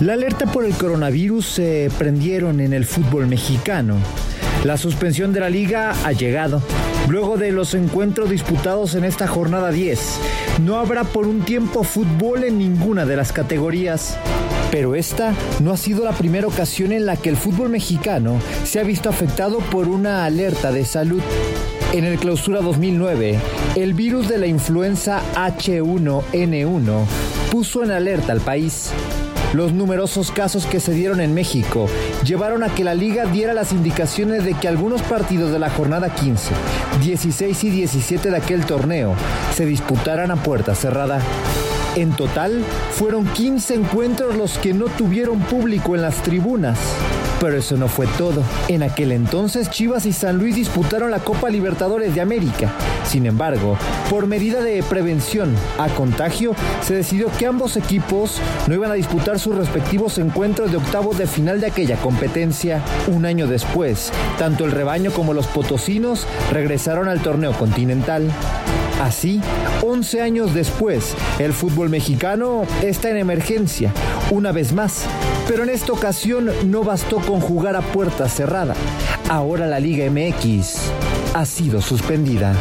La alerta por el coronavirus se prendieron en el fútbol mexicano. La suspensión de la liga ha llegado. Luego de los encuentros disputados en esta jornada 10, no habrá por un tiempo fútbol en ninguna de las categorías. Pero esta no ha sido la primera ocasión en la que el fútbol mexicano se ha visto afectado por una alerta de salud. En el clausura 2009, el virus de la influenza H1N1 puso en alerta al país. Los numerosos casos que se dieron en México llevaron a que la liga diera las indicaciones de que algunos partidos de la jornada 15, 16 y 17 de aquel torneo se disputaran a puerta cerrada. En total, fueron 15 encuentros los que no tuvieron público en las tribunas. Pero eso no fue todo. En aquel entonces Chivas y San Luis disputaron la Copa Libertadores de América. Sin embargo, por medida de prevención a contagio, se decidió que ambos equipos no iban a disputar sus respectivos encuentros de octavos de final de aquella competencia. Un año después, tanto el rebaño como los potosinos regresaron al torneo continental. Así, 11 años después, el fútbol mexicano está en emergencia, una vez más. Pero en esta ocasión no bastó con jugar a puerta cerrada. Ahora la Liga MX ha sido suspendida.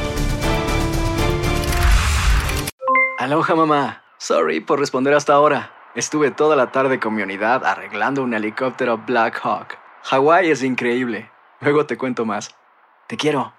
Aloha mamá. Sorry por responder hasta ahora. Estuve toda la tarde con mi unidad arreglando un helicóptero Black Hawk. Hawái es increíble. Luego te cuento más. Te quiero.